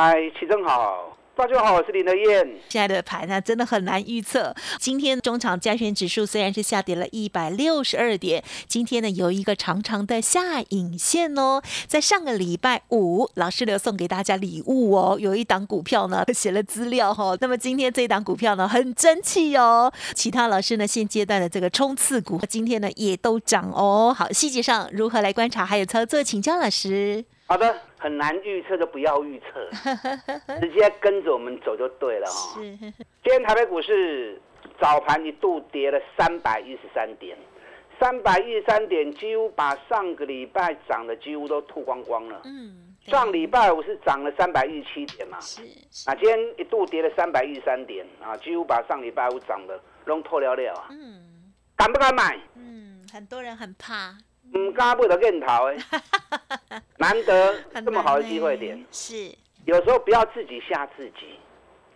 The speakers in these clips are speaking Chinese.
嗨，齐正好。大家好，我是林德燕。现在的盘呢，真的很难预测。今天中场加权指数虽然是下跌了一百六十二点，今天呢有一个长长的下影线哦。在上个礼拜五，老师留送给大家礼物哦，有一档股票呢写了资料哈。那么今天这一档股票呢很争气哦。其他老师呢现阶段的这个冲刺股，今天呢也都涨哦。好，细节上如何来观察还有操作，请教老师。好的，很难预测就不要预测，直接跟着我们走就对了哈。今天台北股市早盘一度跌了三百一十三点，三百一十三点几乎把上个礼拜涨的几乎都吐光光了。嗯，上礼拜五是涨了三百一十七点嘛？是。啊，今天一度跌了三百一十三点啊，几乎把上礼拜五涨的弄脱了了啊。嗯。敢不敢买？嗯，很多人很怕。唔敢不得更逃哎，难得这么好的机会点，是。有时候不要自己吓自己。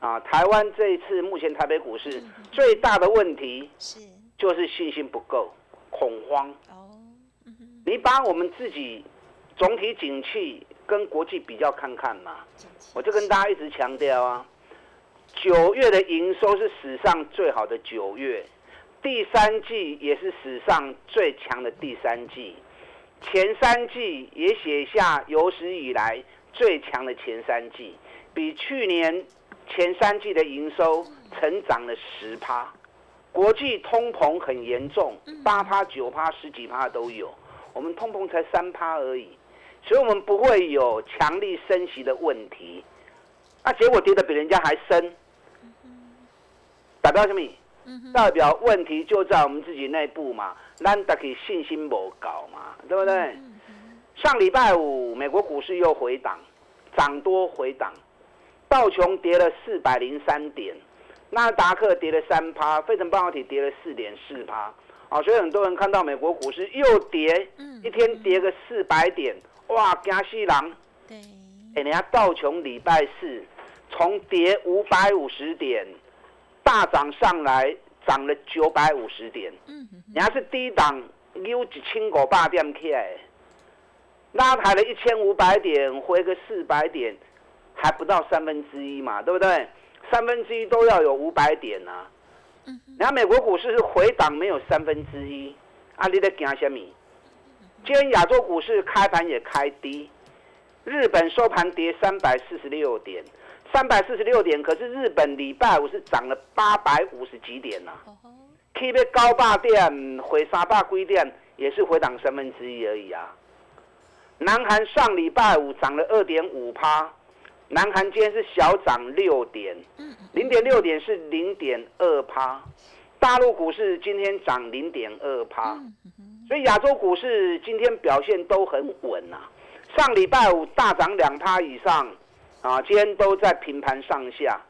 啊！台湾这一次目前台北股市最大的问题是。就是信心不够，恐慌。哦。你把我们自己总体景气跟国际比较看看嘛，我就跟大家一直强调啊，九月的营收是史上最好的九月。第三季也是史上最强的第三季，前三季也写下有史以来最强的前三季，比去年前三季的营收成长了十趴。国际通膨很严重，八趴、九趴、十几趴都有，我们通膨才三趴而已，所以我们不会有强力升息的问题。那结果跌得比人家还深，代表什么？代表问题就在我们自己内部嘛，咱大家信心不高嘛，对不对？上礼拜五美国股市又回档，涨多回档，道琼跌了四百零三点，纳达克跌了三趴，费城半导体跌了四点四趴，啊，所以很多人看到美国股市又跌，一天跌个四百点，哇，惊死人！对，哎，人家道琼礼拜四从跌五百五十点。大涨上来，涨了九百五十点。嗯，人家是低档，溜一千五百点起来，拉抬了一千五百点，回个四百点，还不到三分之一嘛，对不对？三分之一都要有五百点呐。嗯，然后美国股市是回档，没有三分之一。啊，你在惊什么？今天亚洲股市开盘也开低，日本收盘跌三百四十六点。三百四十六点，可是日本礼拜五是涨了八百五十几点呐。K 别高霸店回沙霸龟店也是回档三分之一而已啊。南韩上礼拜五涨了二点五趴，南韩今天是小涨六点，零点六点是零点二趴。大陆股市今天涨零点二趴，所以亚洲股市今天表现都很稳呐。上礼拜五大涨两趴以上。啊，今天都在平盘上下，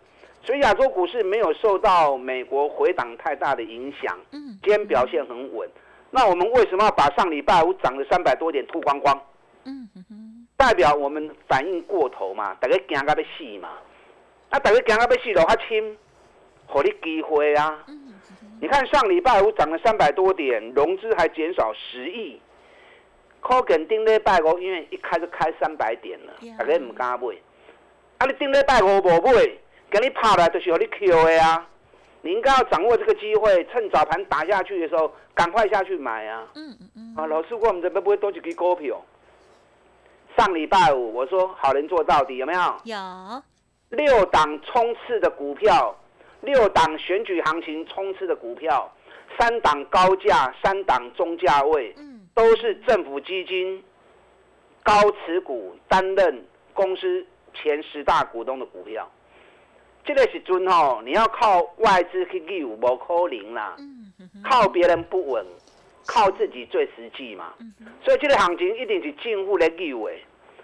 所以亚洲股市没有受到美国回档太大的影响。嗯，今天表现很稳。那我们为什么要把上礼拜五涨了三百多点吐光光？代表我们反应过头嘛，大家惊到要死嘛。啊大家惊到要死的话，亲，给你机会啊。嗯你看上礼拜五涨了三百多点，融资还减少十亿。可肯定礼拜五因为一开就开三百点了，大家唔敢买。啊！你顶礼拜五无买，给你拍来就是让你 Q 的啊！你应该要掌握这个机会，趁早盘打下去的时候，赶快下去买啊！嗯嗯嗯。啊，老师，我们这边不会多几支股票。上礼拜五我说好人做到底，有没有？有。六档冲刺的股票，六档选举行情冲刺的股票，三档高价，三档中价位，嗯，都是政府基金高持股担任公司。前十大股东的股票，这个时阵吼，你要靠外资去救，无可能啦。靠别人不稳，靠自己最实际嘛。所以这个行情一定是政府来救的，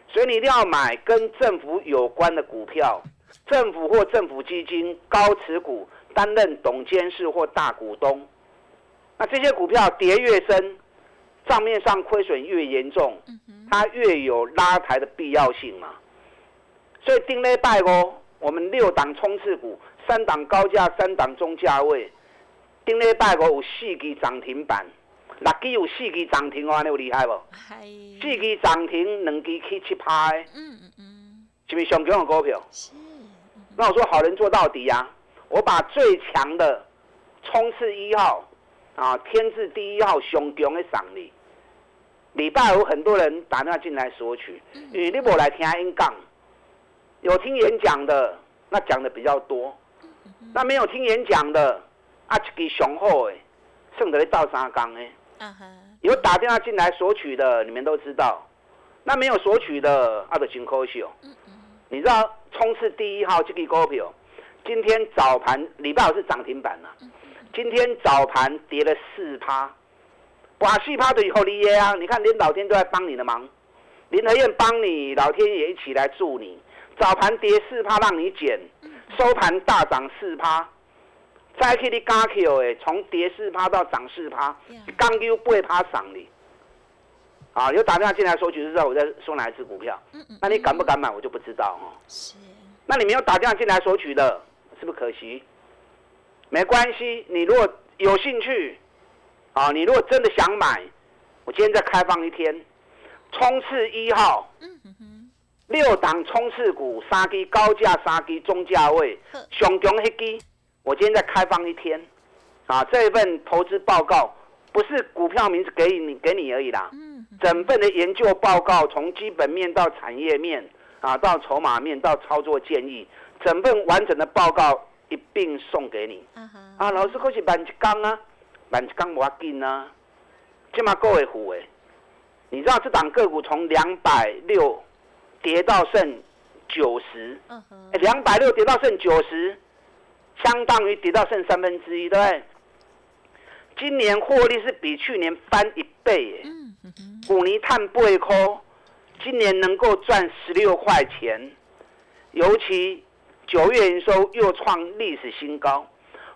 所以你一定要买跟政府有关的股票，政府或政府基金高持股，担任董监事或大股东。那这些股票跌越深，账面上亏损越严重，它越有拉抬的必要性嘛。所以定内拜哦，我们六档冲刺股，三档高价，三档中价位，定礼拜五有四支涨停板，六支有四支涨停哦，你有厉害不？四支涨停，两支去七拍，嗯嗯嗯，是不是上强的股票？是。那我说好人做到底呀，我把最强的冲刺一号。啊，天字第一号熊强的赏你，礼拜五很多人打电话进来索取，因为你无来听因讲，有听演讲的，那讲的比较多，那没有听演讲的，啊，一支雄厚的，剩得到三缸的，有打电话进来索取的，你们都知道，那没有索取的，啊，就真可惜哦。你知道冲刺第一号这个股票，今天早盘礼拜五是涨停板了。今天早盘跌了四趴，哇，四趴的以后你耶啊！你看连老天都在帮你的忙，林和燕帮你，老天也一起来助你。早盘跌四趴让你减，收盘大涨四趴，再去你加 Q 哎，从跌四趴到涨四趴，刚又不会趴涨你。啊，有打电话进来索取就知道我在说哪一只股票。那你敢不敢买我就不知道哦。是。那你没有打电话进来索取的，是不是可惜？没关系，你如果有兴趣，啊，你如果真的想买，我今天再开放一天，冲刺一号，六档冲刺股，三支高价，三支中价位，上强一支，我今天再开放一天，啊，这一份投资报告不是股票名字给你给你而已啦，整份的研究报告从基本面到产业面，啊，到筹码面到操作建议，整份完整的报告。一并送给你。啊，老师可是慢一缸啊，慢一缸无要紧啊，起码够会付诶。你知道这档个股从两百六跌到剩九十，两百六跌到剩九十，相当于跌到剩三分之一，对不对？今年获利是比去年翻一倍耶。五泥碳不会抠，今年能够赚十六块钱，尤其。九月营收又创历史新高，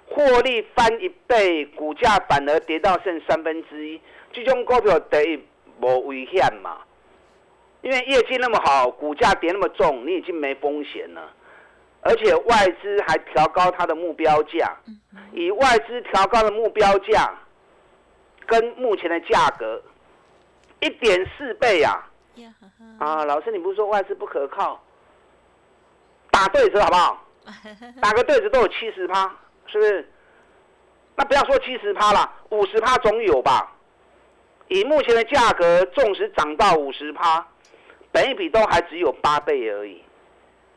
获利翻一倍，股价反而跌到剩三分之一，这种股票得无危险嘛？因为业绩那么好，股价跌那么重，你已经没风险了，而且外资还调高它的目标价，以外资调高的目标价跟目前的价格一点四倍啊！啊，老师，你不是说外资不可靠？打对折好不好？打个对折都有七十趴，是不是？那不要说七十趴了，五十趴总有吧？以目前的价格，纵使涨到五十趴，本一比都还只有八倍而已，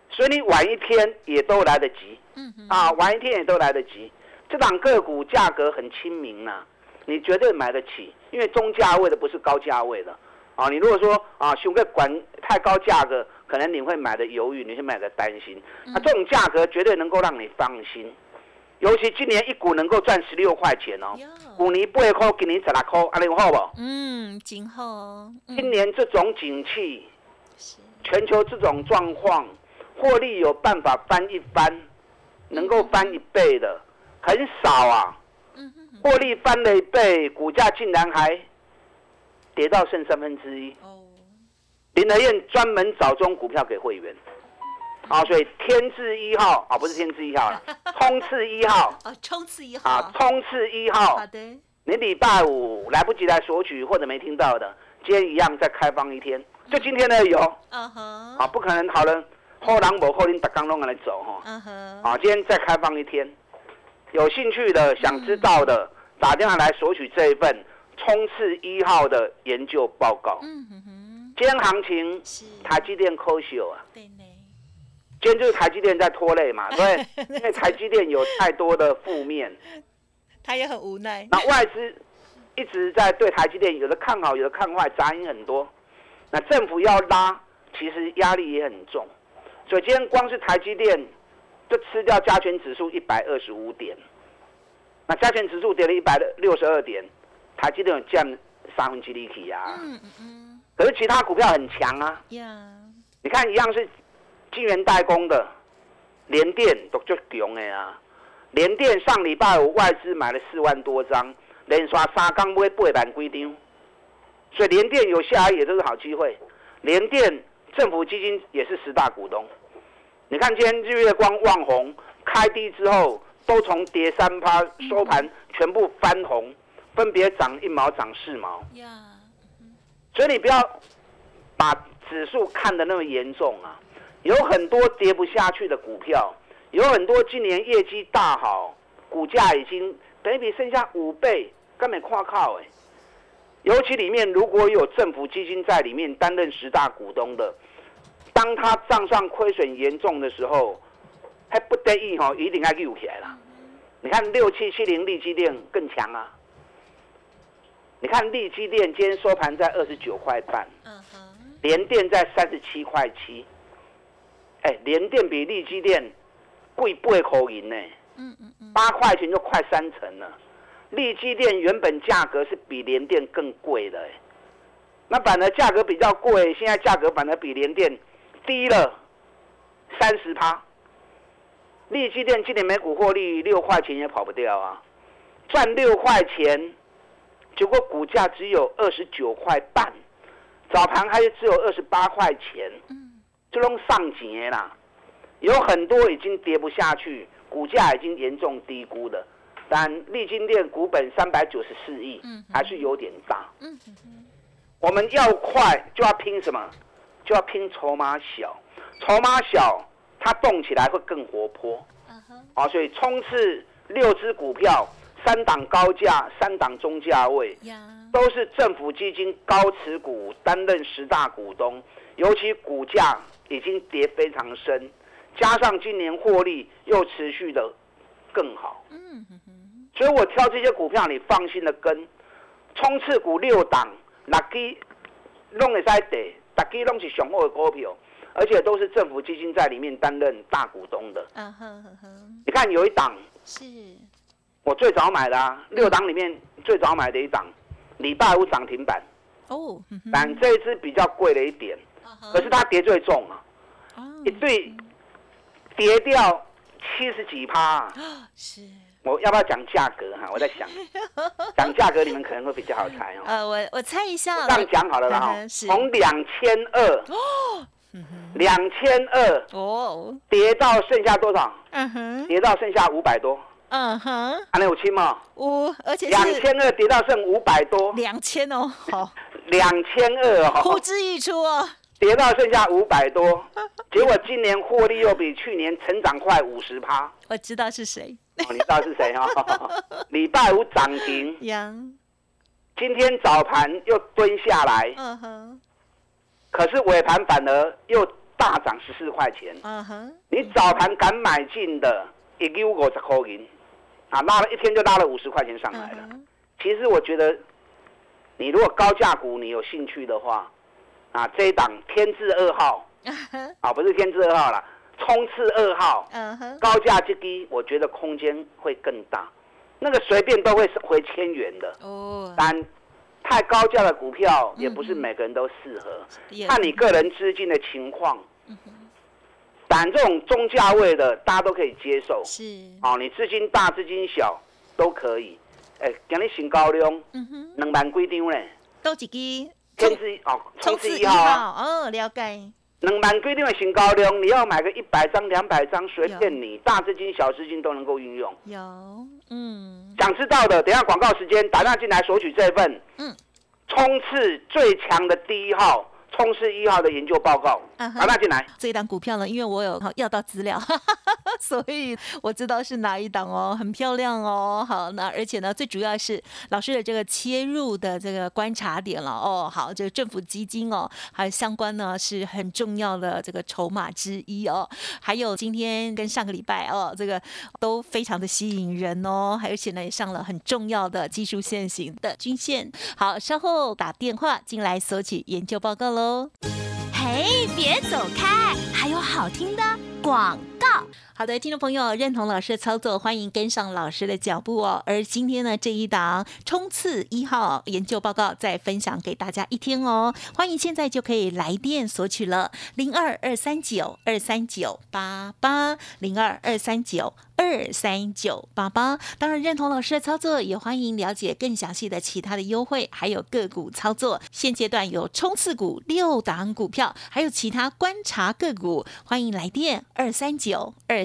所以你晚一天也都来得及。嗯啊，晚一天也都来得及。这档个股价格很亲民呐，你绝对买得起，因为中价位的不是高价位的。啊，你如果说啊，熊哥管太高价格。可能你会买的犹豫，你会买的担心。那这种价格绝对能够让你放心，尤其今年一股能够赚十六块钱哦，五年八块，今年十六块，安尼好不？嗯，今后今年这种景气，全球这种状况，获利有办法翻一番，能够翻一倍的很少啊。获利翻了一倍，股价竟然还跌到剩三分之一。林德燕专门找中股票给会员，啊，所以天字一号啊，不是天字一号了，冲刺一号。啊，冲刺一号。啊，冲刺一号。好的，你礼拜五来不及来索取或者没听到的，今天一样再开放一天，就今天呢有，嗯哼，啊，不可能好人后浪某后林打刚弄来走哈，嗯哼，啊，今天再开放一天，有兴趣的想知道的打电话来索取这一份冲刺一号的研究报告，嗯哼哼。今天行情，台积电科秀啊！对呢，今天就是台积电在拖累嘛，对，因为台积电有太多的负面，他也很无奈。那外资一直在对台积电有的看好，有的看坏，杂音很多。那政府要拉，其实压力也很重。所以今天光是台积电就吃掉加权指数一百二十五点，那加权指数跌了一百六十二点，台积电有降三分之一起啊。嗯嗯嗯。可是其他股票很强啊，你看一样是晶圆代工的，联电都就强的啊。联电上礼拜五外资买了四万多张，连刷三缸买八万几张，所以联电有下来也都是好机会。联电政府基金也是十大股东。你看今天日月光、旺宏开低之后，都从跌三趴收盘全部翻红，分别涨一毛、涨四毛。所以你不要把指数看得那么严重啊！有很多跌不下去的股票，有很多今年业绩大好，股价已经等比剩下五倍，根本跨靠哎。尤其里面如果有政府基金在里面担任十大股东的，当他账上亏损严重的时候，还不得已哈，一定要救起来了。你看六七七零利基电更强啊！你看利基电今天收盘在二十九块半，嗯哼，联电在三十七块七，哎，联电比利基电贵八口银呢，嗯嗯嗯，八块钱就快三成了。利基电原本价格是比联电更贵的，那反而价格比较贵，现在价格反而比联电低了三十趴。利基电今年每股获利六块钱也跑不掉啊，赚六块钱。结果股价只有二十九块半，早盘还只有二十八块钱，就弄上节啦。有很多已经跌不下去，股价已经严重低估了。但立金店股本三百九十四亿，还是有点大。我们要快就要拼什么？就要拼筹码小，筹码小它动起来会更活泼。啊，所以冲刺六只股票。三档高价，三档中价位，都是政府基金高持股担任十大股东，尤其股价已经跌非常深，加上今年获利又持续的更好，嗯所以我挑这些股票，你放心的跟，冲刺股六档，哪基弄会在跌，哪基弄是雄厚的股票，而且都是政府基金在里面担任大股东的。你看有一档是。我最早买的啊，六档里面最早买的一档，礼拜五涨停板。哦，但这一次比较贵了一点，可是它跌最重啊，一对跌掉七十几趴。是，我要不要讲价格哈？我在想，讲价格你们可能会比较好猜哦。呃，我我猜一下。这样讲好了啦哈，从两千二，两千二哦，跌到剩下多少？嗯哼，跌到剩下五百多。嗯哼，还能有七吗？五，而且两千二跌到剩五百多，两千哦，好，两千二哦，呼之欲出哦，跌到剩下五百多，结果今年获利又比去年成长快五十趴。我知道是谁，你知道是谁哈？礼拜五涨停，杨，今天早盘又蹲下来，嗯哼，可是尾盘反而又大涨十四块钱，嗯哼，你早盘敢买进的，一丢五十块银。啊，拉了一天就拉了五十块钱上来了。其实我觉得，你如果高价股你有兴趣的话，啊，这一档天字二号，啊，不是天字二号了，冲刺二号，高价之低，我觉得空间会更大。那个随便都会回千元的。哦。但太高价的股票也不是每个人都适合，看你个人资金的情况。但这种中价位的，大家都可以接受。是，哦，你资金大、资金小都可以。哎，给你新高量，嗯哼，两万几张嘞。都几支？天之哦，冲刺一号哦，了解。能满规定的新高量，你要买个一百张、两百张，随便你，大资金、小资金都能够运用。有，嗯。想知道的，等下广告时间打电话进来索取这份。嗯。冲刺最强的第一号。冲刺一号的研究报告，好，那进来。这一档股票呢，因为我有要到资料，所以我知道是哪一档哦，很漂亮哦。好，那而且呢，最主要是老师的这个切入的这个观察点了哦。好，这个政府基金哦，还有相关呢是很重要的这个筹码之一哦。还有今天跟上个礼拜哦，这个都非常的吸引人哦，而且呢也上了很重要的技术线型的均线。好，稍后打电话进来索取研究报告喽。嘿，别走开，还有好听的广。好的，听众朋友，认同老师的操作，欢迎跟上老师的脚步哦。而今天呢，这一档冲刺一号研究报告再分享给大家一听哦。欢迎现在就可以来电索取了，零二二三九二三九八八零二二三九二三九八八。当然，认同老师的操作，也欢迎了解更详细的其他的优惠，还有个股操作。现阶段有冲刺股六档股票，还有其他观察个股，欢迎来电二三九二。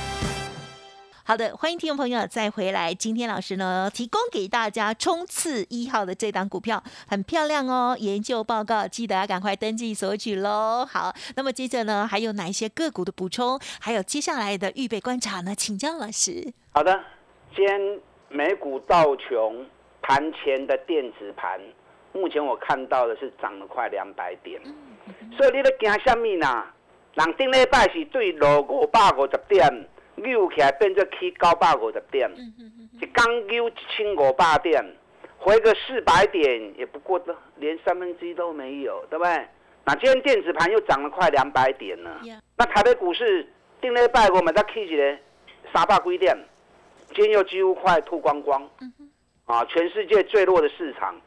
好的，欢迎听众朋友再回来。今天老师呢，提供给大家冲刺一号的这档股票，很漂亮哦。研究报告记得要赶快登记索取喽。好，那么接着呢，还有哪一些个股的补充？还有接下来的预备观察呢？请教老师。好的，今天美股道琼盘前的电子盘，目前我看到的是涨了快两百点。所以你在惊什么呢？人顶礼拜是对落五百五十点。扭起来变做起九百五十点，一刚扭一千五百点，回个四百点也不过的，连三分之一都没有，对不对？那今天电子盘又涨了快两百点了。那台北股市定了拜我们再起起来三百几点，今天又几乎快吐光光。啊，全世界最弱的市场，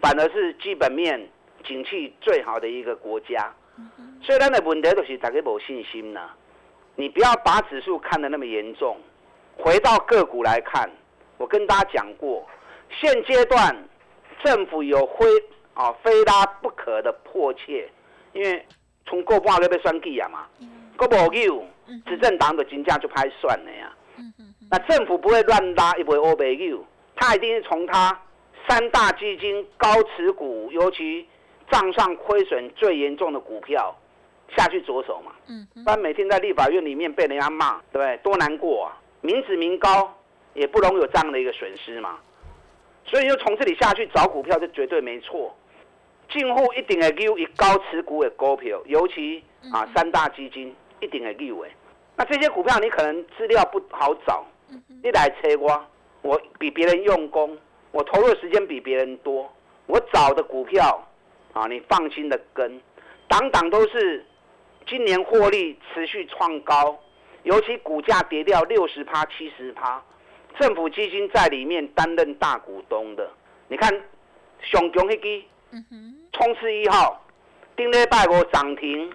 反而是基本面景气最好的一个国家。所以咱的问题就是大家无信心呐。你不要把指数看得那么严重，回到个股来看，我跟大家讲过，现阶段政府有非啊非拉不可的迫切，因为从过半个被算计啊嘛，过不够，执政党的金价就拍算了呀。那政府不会乱拉，也不会欧北救，他一定是从他三大基金高持股，尤其账上亏损最严重的股票。下去着手嘛，嗯，不然每天在立法院里面被人家骂，对不对？多难过啊！民脂民膏也不容有这样的一个损失嘛，所以就从这里下去找股票，就绝对没错。进户一定会溜以高持股的股票，尤其啊三大基金一定会溜诶。那这些股票你可能资料不好找，你来车我，我比别人用功，我投入时间比别人多，我找的股票啊，你放心的跟，档档都是。今年获利持续创高，尤其股价跌掉六十趴、七十趴，政府基金在里面担任大股东的。你看，熊熊黑基，冲刺一号，丁力拜我涨停，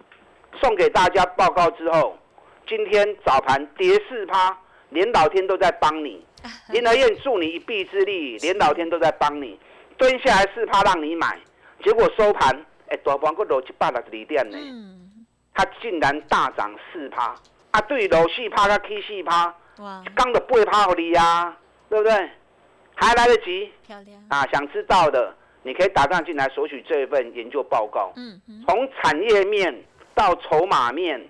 送给大家报告之后，今天早盘跌四趴，连老天都在帮你。林德燕助你一臂之力，连老天都在帮你，蹲下来四趴让你买，结果收盘，哎，大盘个落一百六十二点呢。它竟然大涨四趴啊！对，楼四趴跟 K 四趴，哇，刚的八趴给你呀，对不对？还来得及，漂亮啊！想知道的，你可以打上进来索取这一份研究报告。嗯嗯，从产业面到筹码面，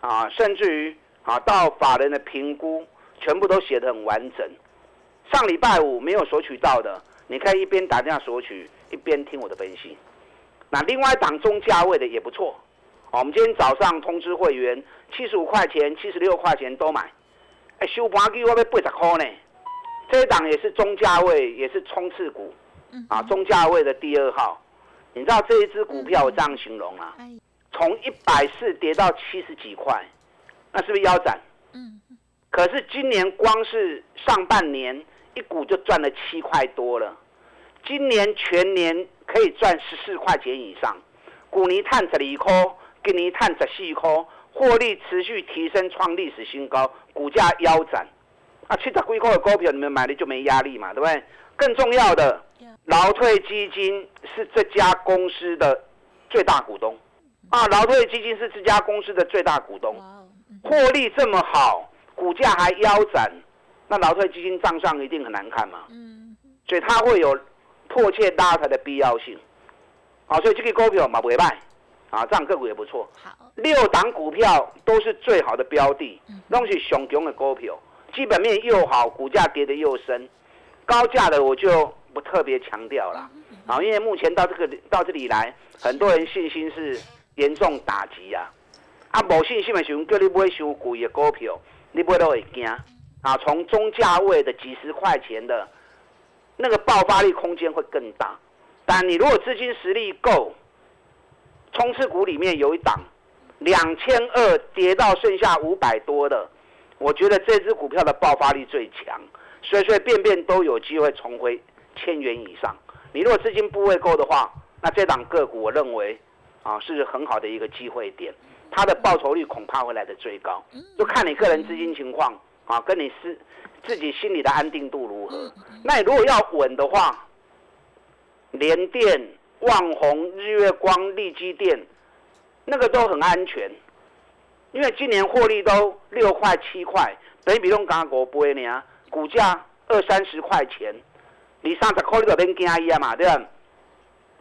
啊，甚至于啊到法人的评估，全部都写得很完整。上礼拜五没有索取到的，你可以一边打电话索取，一边听我的分析。那另外档中价位的也不错。我们今天早上通知会员，七十五块钱、七十六块钱都买。哎，收盘给我要八十块呢。这一档也是中价位，也是冲刺股，啊，中价位的第二号。你知道这一只股票我这样形容啊？从一百四跌到七十几块，那是不是腰斩？嗯。可是今年光是上半年一股就赚了七块多了，今年全年可以赚十四块钱以上。股泥碳十二块。给你探十四块，获利持续提升，创历史新高，股价腰斩。啊，七十几块的股票，你们买的就没压力嘛，对不对？更重要的，劳退基金是这家公司的最大股东。啊，劳退基金是这家公司的最大股东，获利这么好，股价还腰斩，那劳退基金账上一定很难看嘛。嗯。所以它会有迫切拉抬的必要性。好，所以这个股票嘛，不会卖。啊，这样个股也不错。好，六档股票都是最好的标的，都是熊熊的股票，基本面又好，股价跌得又深。高价的我就不特别强调了，啊，因为目前到这个到这里来，很多人信心是严重打击啊。啊，无信心的时候叫你买伤贵的股票，你买都会惊。啊，从中价位的几十块钱的，那个爆发力空间会更大。但你如果资金实力够，冲刺股里面有一档两千二跌到剩下五百多的，我觉得这只股票的爆发力最强，随随便便都有机会重回千元以上。你如果资金部位够的话，那这档个股我认为啊是很好的一个机会点，它的报酬率恐怕会来的最高，就看你个人资金情况啊，跟你是自己心里的安定度如何。那你如果要稳的话，联电、旺宏、日月光、利基电，那个都很安全，因为今年获利都六块七块，等比用刚五倍呢，股价二三十块钱，你三十块你就免惊伊啊嘛，对吧？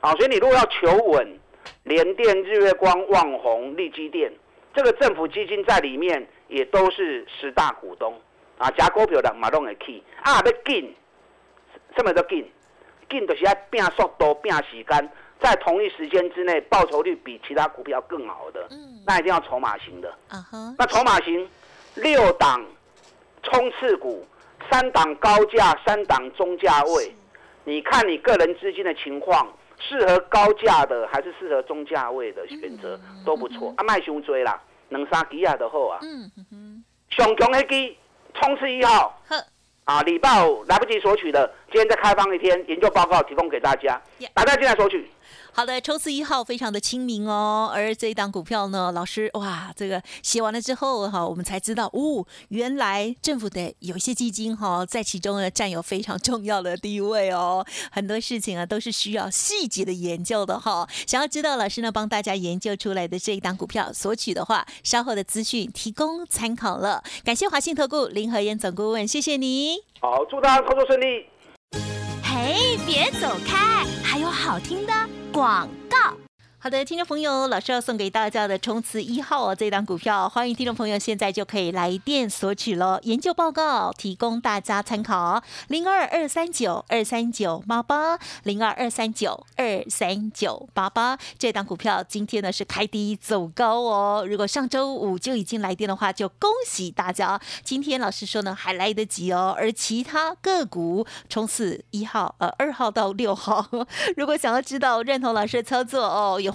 好，所以你如果要求稳，联电、日月光、旺宏、利基电，这个政府基金在里面也都是十大股东啊，加股票的马拢会去。啊，要紧，什么都紧。进就是要变速度、变时间，在同一时间之内，报酬率比其他股票更好的，那一定要筹码型的。那筹码型六档冲刺股，三档高价，三档中价位。你看你个人资金的情况，适合高价的还是适合中价位的选择都不错。啊，卖熊追啦，能杀几亚的后啊。嗯哼，熊熊黑基冲刺一号。啊，礼拜五来不及索取的，今天再开放一天研究报告提供给大家，大家进来索取。好的，抽刺一号非常的亲民哦，而这一档股票呢，老师哇，这个写完了之后哈，我们才知道哦，原来政府的有一些基金哈，在其中呢占有非常重要的地位哦，很多事情啊都是需要细节的研究的哈。想要知道老师呢帮大家研究出来的这一档股票索取的话，稍后的资讯提供参考了。感谢华信投顾林和燕总顾问，谢谢你。好，祝大家操作顺利。嘿，别走开，还有好听的。广。好的，听众朋友，老师要送给大家的冲刺一号哦，这档股票，欢迎听众朋友现在就可以来电索取了。研究报告提供大家参考，零二二三九二三九八八，零二二三九二三九八八。这档股票今天呢是开低走高哦，如果上周五就已经来电的话，就恭喜大家。今天老师说呢还来得及哦，而其他个股冲刺一号、呃二号到六号，如果想要知道认同老师的操作哦，有。